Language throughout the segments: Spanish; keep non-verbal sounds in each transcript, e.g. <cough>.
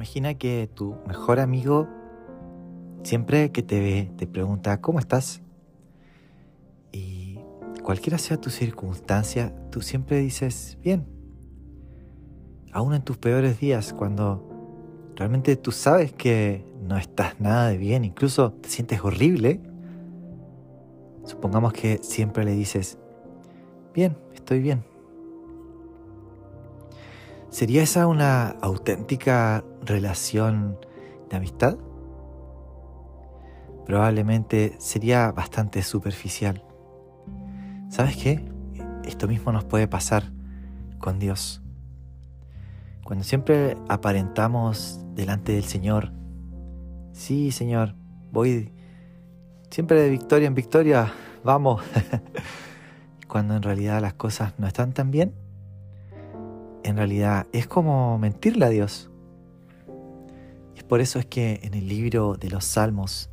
Imagina que tu mejor amigo siempre que te ve te pregunta, ¿cómo estás? Y cualquiera sea tu circunstancia, tú siempre dices, bien. Aún en tus peores días, cuando realmente tú sabes que no estás nada de bien, incluso te sientes horrible, supongamos que siempre le dices, bien, estoy bien. ¿Sería esa una auténtica relación de amistad? Probablemente sería bastante superficial. ¿Sabes qué? Esto mismo nos puede pasar con Dios. Cuando siempre aparentamos delante del Señor, sí Señor, voy siempre de victoria en victoria, vamos. <laughs> Cuando en realidad las cosas no están tan bien, en realidad es como mentirle a Dios. Y por eso es que en el libro de los Salmos,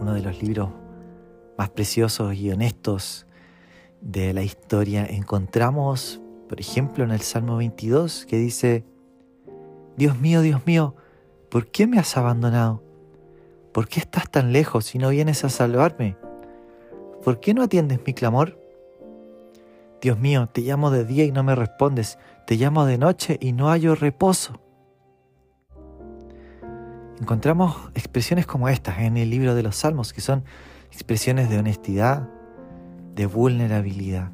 uno de los libros más preciosos y honestos de la historia, encontramos, por ejemplo, en el Salmo 22, que dice, Dios mío, Dios mío, ¿por qué me has abandonado? ¿Por qué estás tan lejos y no vienes a salvarme? ¿Por qué no atiendes mi clamor? Dios mío, te llamo de día y no me respondes, te llamo de noche y no hallo reposo. Encontramos expresiones como estas en el libro de los Salmos, que son expresiones de honestidad, de vulnerabilidad.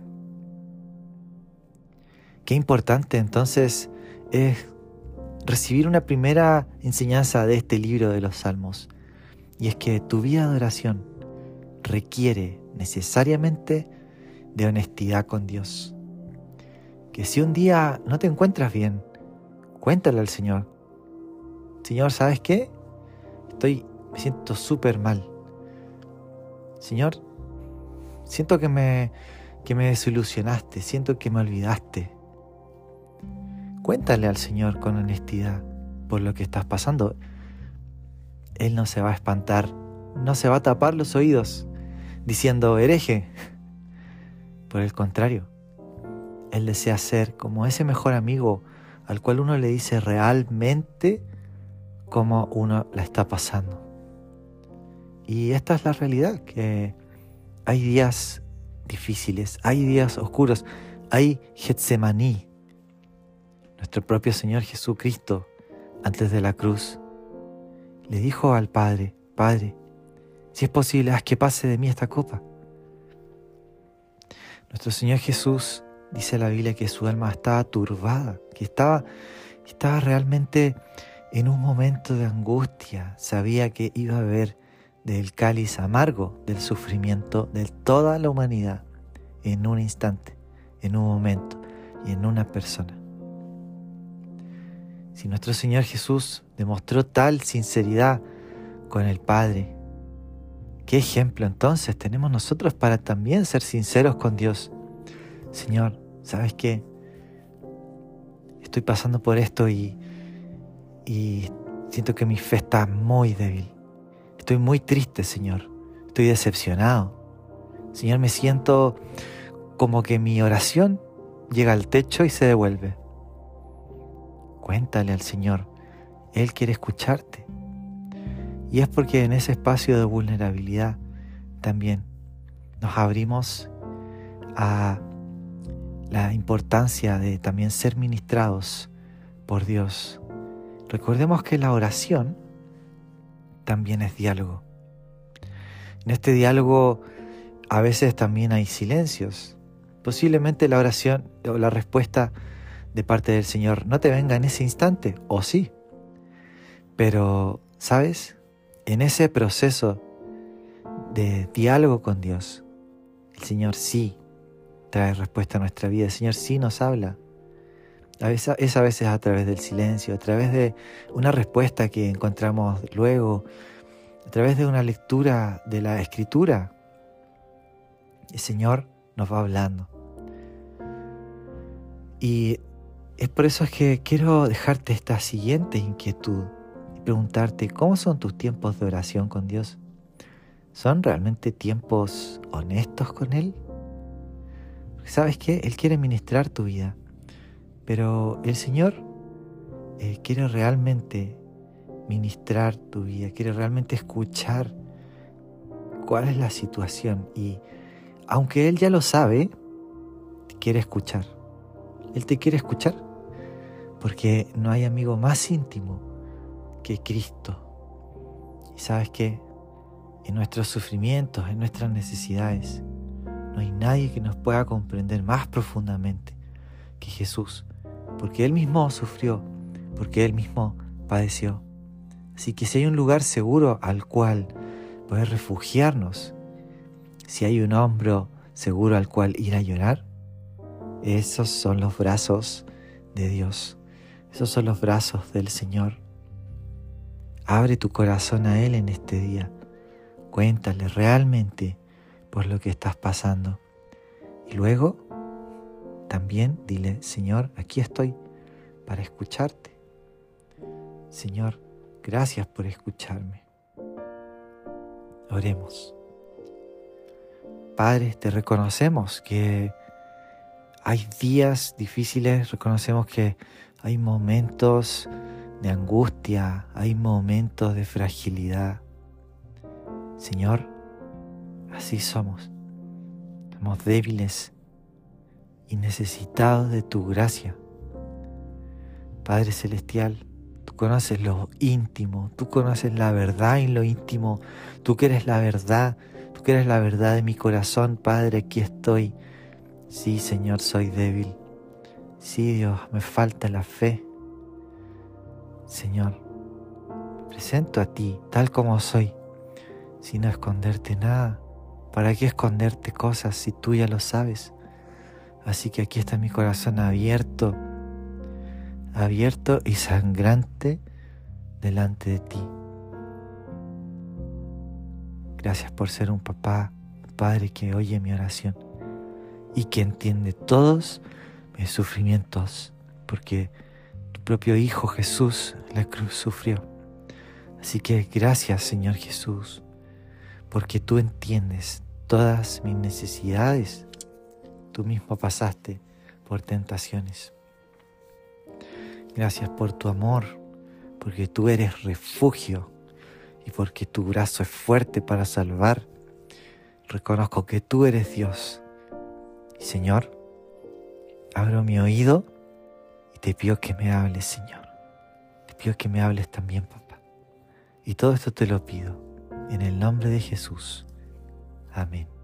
Qué importante entonces es recibir una primera enseñanza de este libro de los Salmos, y es que tu vida de oración requiere necesariamente de honestidad con Dios. Que si un día no te encuentras bien, cuéntale al Señor. Señor, ¿sabes qué? Estoy, me siento súper mal. Señor, siento que me, que me desilusionaste, siento que me olvidaste. Cuéntale al Señor con honestidad por lo que estás pasando. Él no se va a espantar, no se va a tapar los oídos diciendo hereje. Por el contrario, Él desea ser como ese mejor amigo al cual uno le dice realmente cómo uno la está pasando. Y esta es la realidad, que hay días difíciles, hay días oscuros, hay Getsemaní. Nuestro propio Señor Jesucristo, antes de la cruz, le dijo al Padre, Padre, si es posible, haz que pase de mí esta copa. Nuestro Señor Jesús dice la Biblia que su alma estaba turbada, que estaba, estaba realmente en un momento de angustia. Sabía que iba a beber del cáliz amargo del sufrimiento de toda la humanidad en un instante, en un momento y en una persona. Si nuestro Señor Jesús demostró tal sinceridad con el Padre, ¿Qué ejemplo entonces tenemos nosotros para también ser sinceros con Dios? Señor, ¿sabes qué? Estoy pasando por esto y, y siento que mi fe está muy débil. Estoy muy triste, Señor. Estoy decepcionado. Señor, me siento como que mi oración llega al techo y se devuelve. Cuéntale al Señor. Él quiere escucharte. Y es porque en ese espacio de vulnerabilidad también nos abrimos a la importancia de también ser ministrados por Dios. Recordemos que la oración también es diálogo. En este diálogo a veces también hay silencios. Posiblemente la oración o la respuesta de parte del Señor no te venga en ese instante, o sí. Pero, ¿sabes? En ese proceso de diálogo con Dios, el Señor sí trae respuesta a nuestra vida, el Señor sí nos habla. A veces, es a veces a través del silencio, a través de una respuesta que encontramos luego, a través de una lectura de la escritura. El Señor nos va hablando. Y es por eso es que quiero dejarte esta siguiente inquietud preguntarte cómo son tus tiempos de oración con Dios. ¿Son realmente tiempos honestos con Él? ¿Sabes qué? Él quiere ministrar tu vida, pero el Señor eh, quiere realmente ministrar tu vida, quiere realmente escuchar cuál es la situación y aunque Él ya lo sabe, te quiere escuchar. Él te quiere escuchar porque no hay amigo más íntimo que Cristo. Y sabes que en nuestros sufrimientos, en nuestras necesidades, no hay nadie que nos pueda comprender más profundamente que Jesús, porque Él mismo sufrió, porque Él mismo padeció. Así que si hay un lugar seguro al cual poder refugiarnos, si hay un hombro seguro al cual ir a llorar, esos son los brazos de Dios, esos son los brazos del Señor. Abre tu corazón a Él en este día, cuéntale realmente por lo que estás pasando. Y luego también dile, Señor, aquí estoy para escucharte. Señor, gracias por escucharme. Oremos. Padre, te reconocemos que hay días difíciles, reconocemos que hay momentos de angustia, hay momentos de fragilidad. Señor, así somos. Somos débiles y necesitados de tu gracia. Padre Celestial, tú conoces lo íntimo, tú conoces la verdad en lo íntimo, tú que eres la verdad, tú que eres la verdad de mi corazón, Padre, aquí estoy. Sí, Señor, soy débil. Sí, Dios, me falta la fe. Señor, presento a ti tal como soy, sin esconderte nada. ¿Para qué esconderte cosas si tú ya lo sabes? Así que aquí está mi corazón abierto, abierto y sangrante delante de ti. Gracias por ser un papá, un padre que oye mi oración y que entiende todos mis sufrimientos, porque propio Hijo Jesús la cruz sufrió. Así que gracias Señor Jesús, porque tú entiendes todas mis necesidades tú mismo pasaste por tentaciones. Gracias por tu amor, porque tú eres refugio y porque tu brazo es fuerte para salvar. Reconozco que tú eres Dios. Señor, abro mi oído te pido que me hables, Señor. Te pido que me hables también, papá. Y todo esto te lo pido en el nombre de Jesús. Amén.